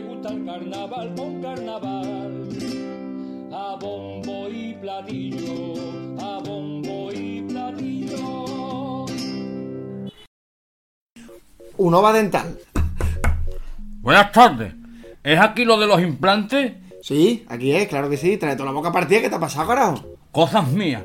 le gusta el carnaval con carnaval. A bombo y platillo, a bombo y platillo. Unova Dental. Buenas tardes. ¿Es aquí lo de los implantes? Sí, aquí es, claro que sí. Trae toda la boca partida. ¿Qué te ha pasado, carajo? Cosas mías.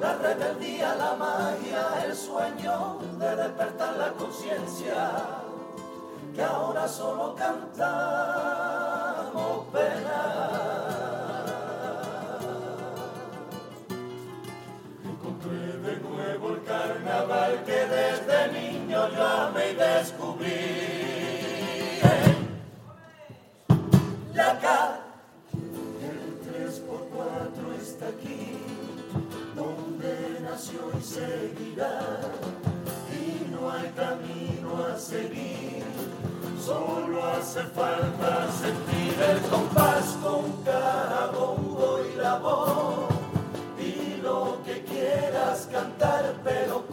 la rebeldía, la magia, el sueño de despertar la conciencia, que ahora solo cantamos Y no hay camino a seguir, solo hace falta sentir el compás con cada y la voz. Y lo que quieras cantar, pero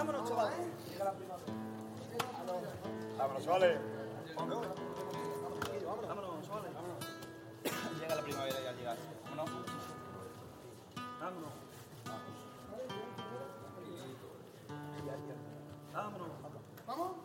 Eh. Vámonos, chavales. Vámonos, chavales. Vámonos, Vámonos, chavales. Llega la primavera ya al llegar. Vámonos. Vámonos. Vámonos. Vámonos.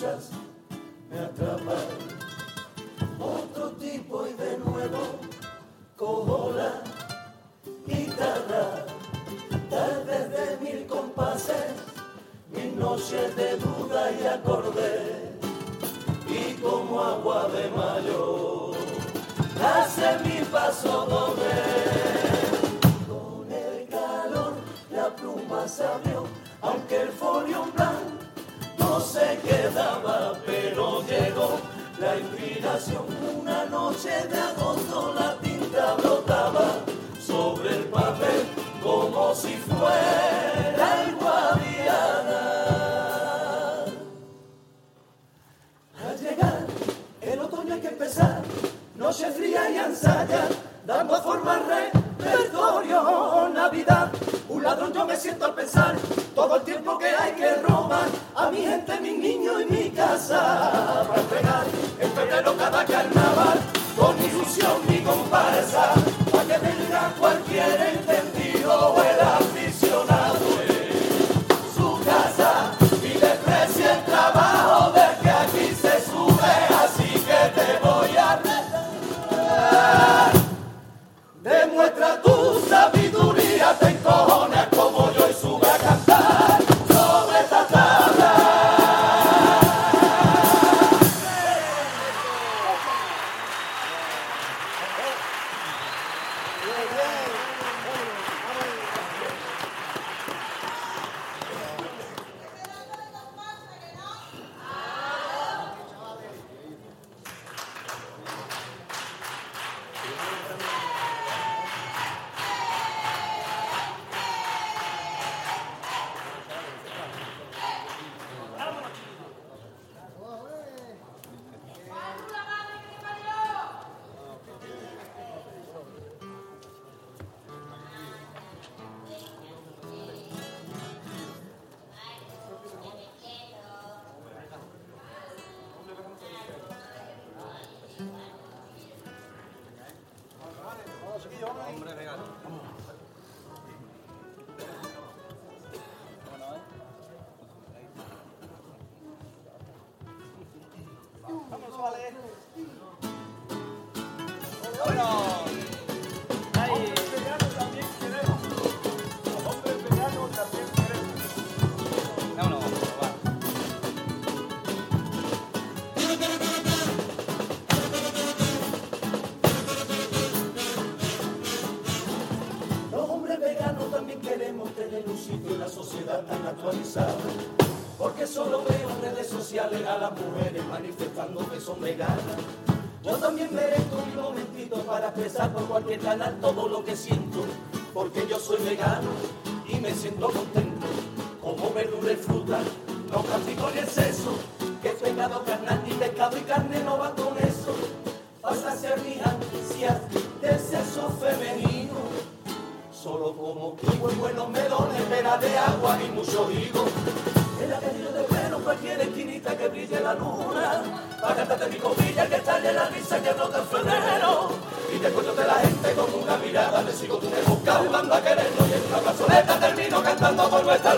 precious Demuestra tu hombre, queremos tener un sitio en la sociedad tan actualizada. Porque solo veo en redes sociales a las mujeres manifestando que son veganas. Yo también merezco mi momentito para expresar por cualquier canal todo lo que siento. Porque yo soy vegano y me siento contento. Como verdura y fruta, no practico ni exceso. Que pecado carnal ni pescado y carne no va con eso. Pasa a ser mis ansias del sexo femenino. Solo como kiwi, buenos melones, pera de agua y mucho higo. En la calle de pleno, cualquier esquinita que brille la luna. Pa' cantarte mi copilla que estalle la risa que brota en febrero. Y te cuento de la gente con una mirada, me sigo tú me buscas jugando a quererlo. Y en una plazoleta termino cantando por nuestra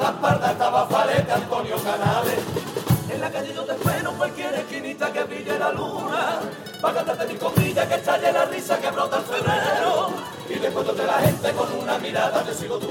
la espalda, estaba Falete Antonio Canales. En la calle yo te espero, cualquier esquinita que brille la luna. Pa' cantarte mi comilla, que estalle la risa que brota en febrero. Y después de la gente con una mirada, te sigo tú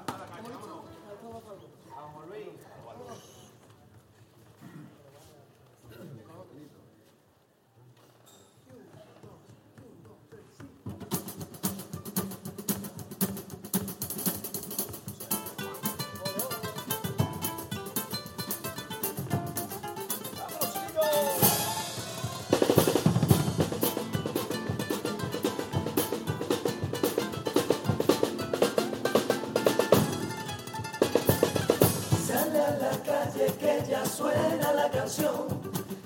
suena la canción,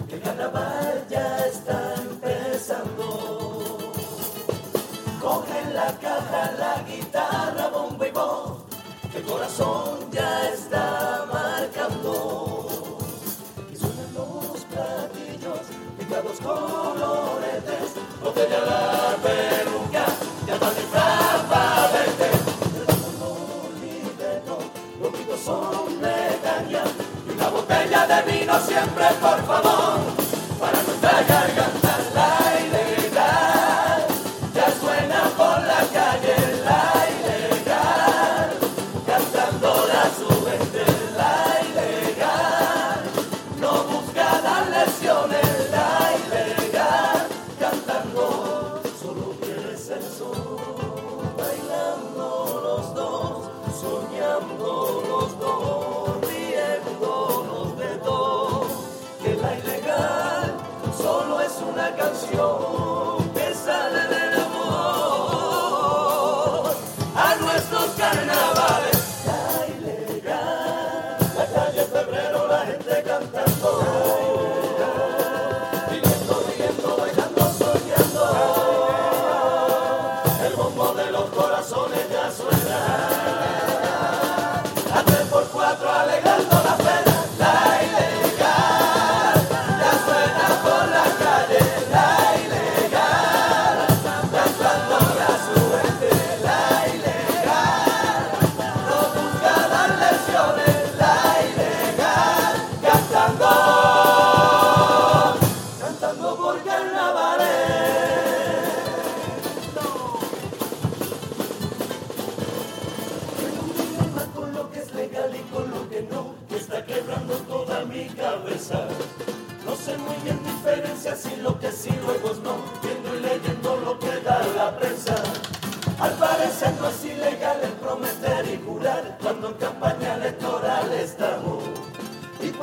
el carnaval ya está empezando. Coge la caja, la guitarra, bombo y voz, el corazón ya está marcando. Y suenan los platillos, picados coloretes, botella la peluca, ya está botella de vino siempre, por favor,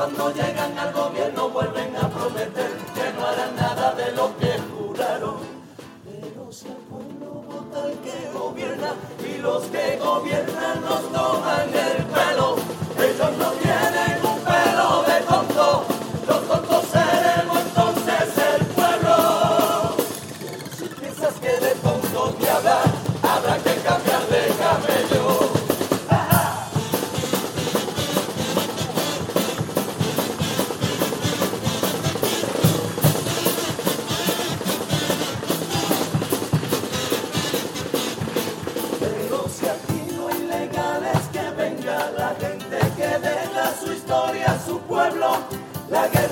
cuando llegan al gobierno vuelven a prometer que no harán nada de lo que juraron. Pero si el pueblo vota al que gobierna y los que gobiernan nos toman el pelo, la guerra,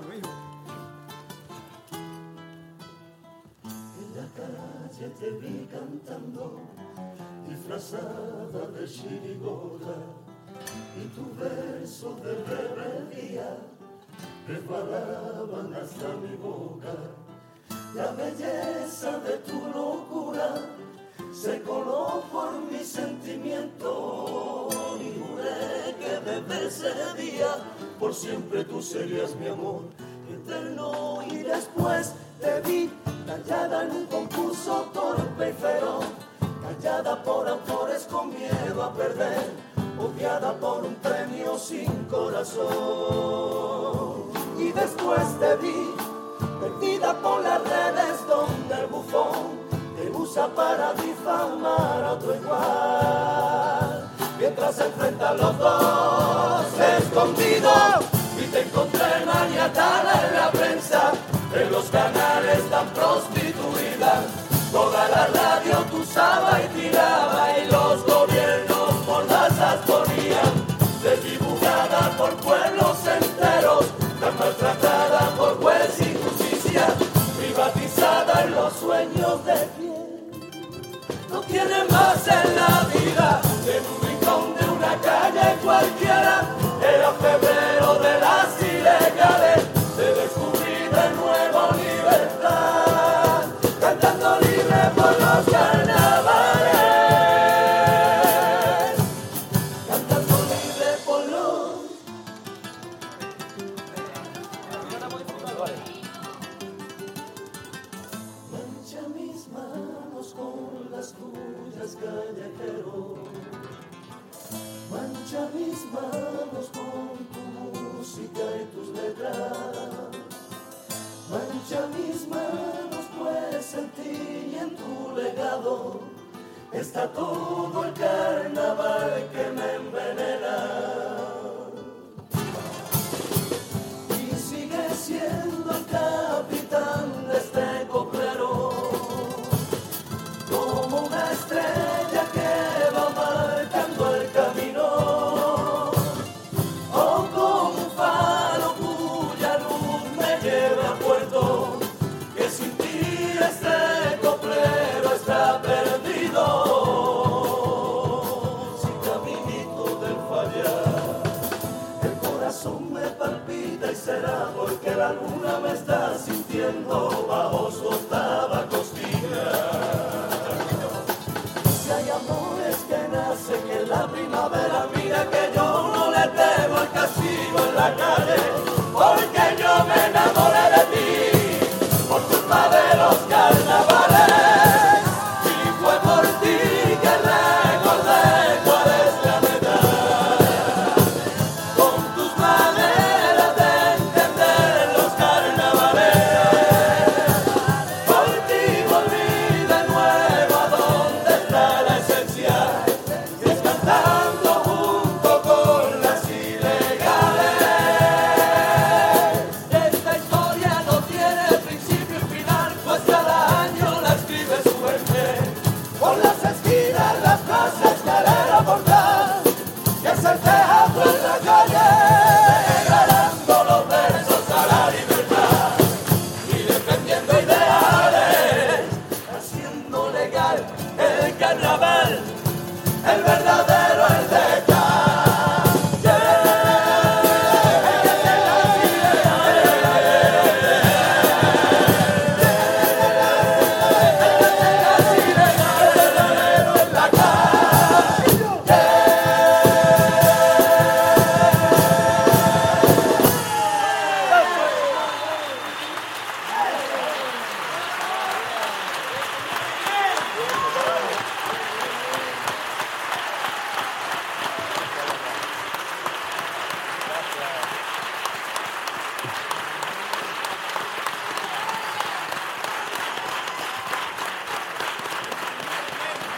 En la calle te vi cantando, disfrazada de chirigota, y tu verso de rebeldía resbalaban hasta mi boca. La belleza de tu locura se coló por mi sentimiento y juré que desde ese día por siempre tú serías mi amor. Eterno y después te vi callada en un concurso torpe y feroz. Callada por autores con miedo a perder odiada por un premio sin corazón. Y después te vi perdida por las redes donde el bufón te usa para difamar a otro igual. Se enfrentan los dos escondidos y te encontré maniatada en la prensa, en los canales tan prostituidas. Toda la radio tú usaba y tiraba y los gobiernos por las ponían desdibujada por pueblos enteros, tan maltratada por juez y justicia, privatizada en los sueños de quien no tiene más en la vida, cualquiera, era febrero de las ilegales, se descubrí de nuevo libertad, porque carnaval, el verdadero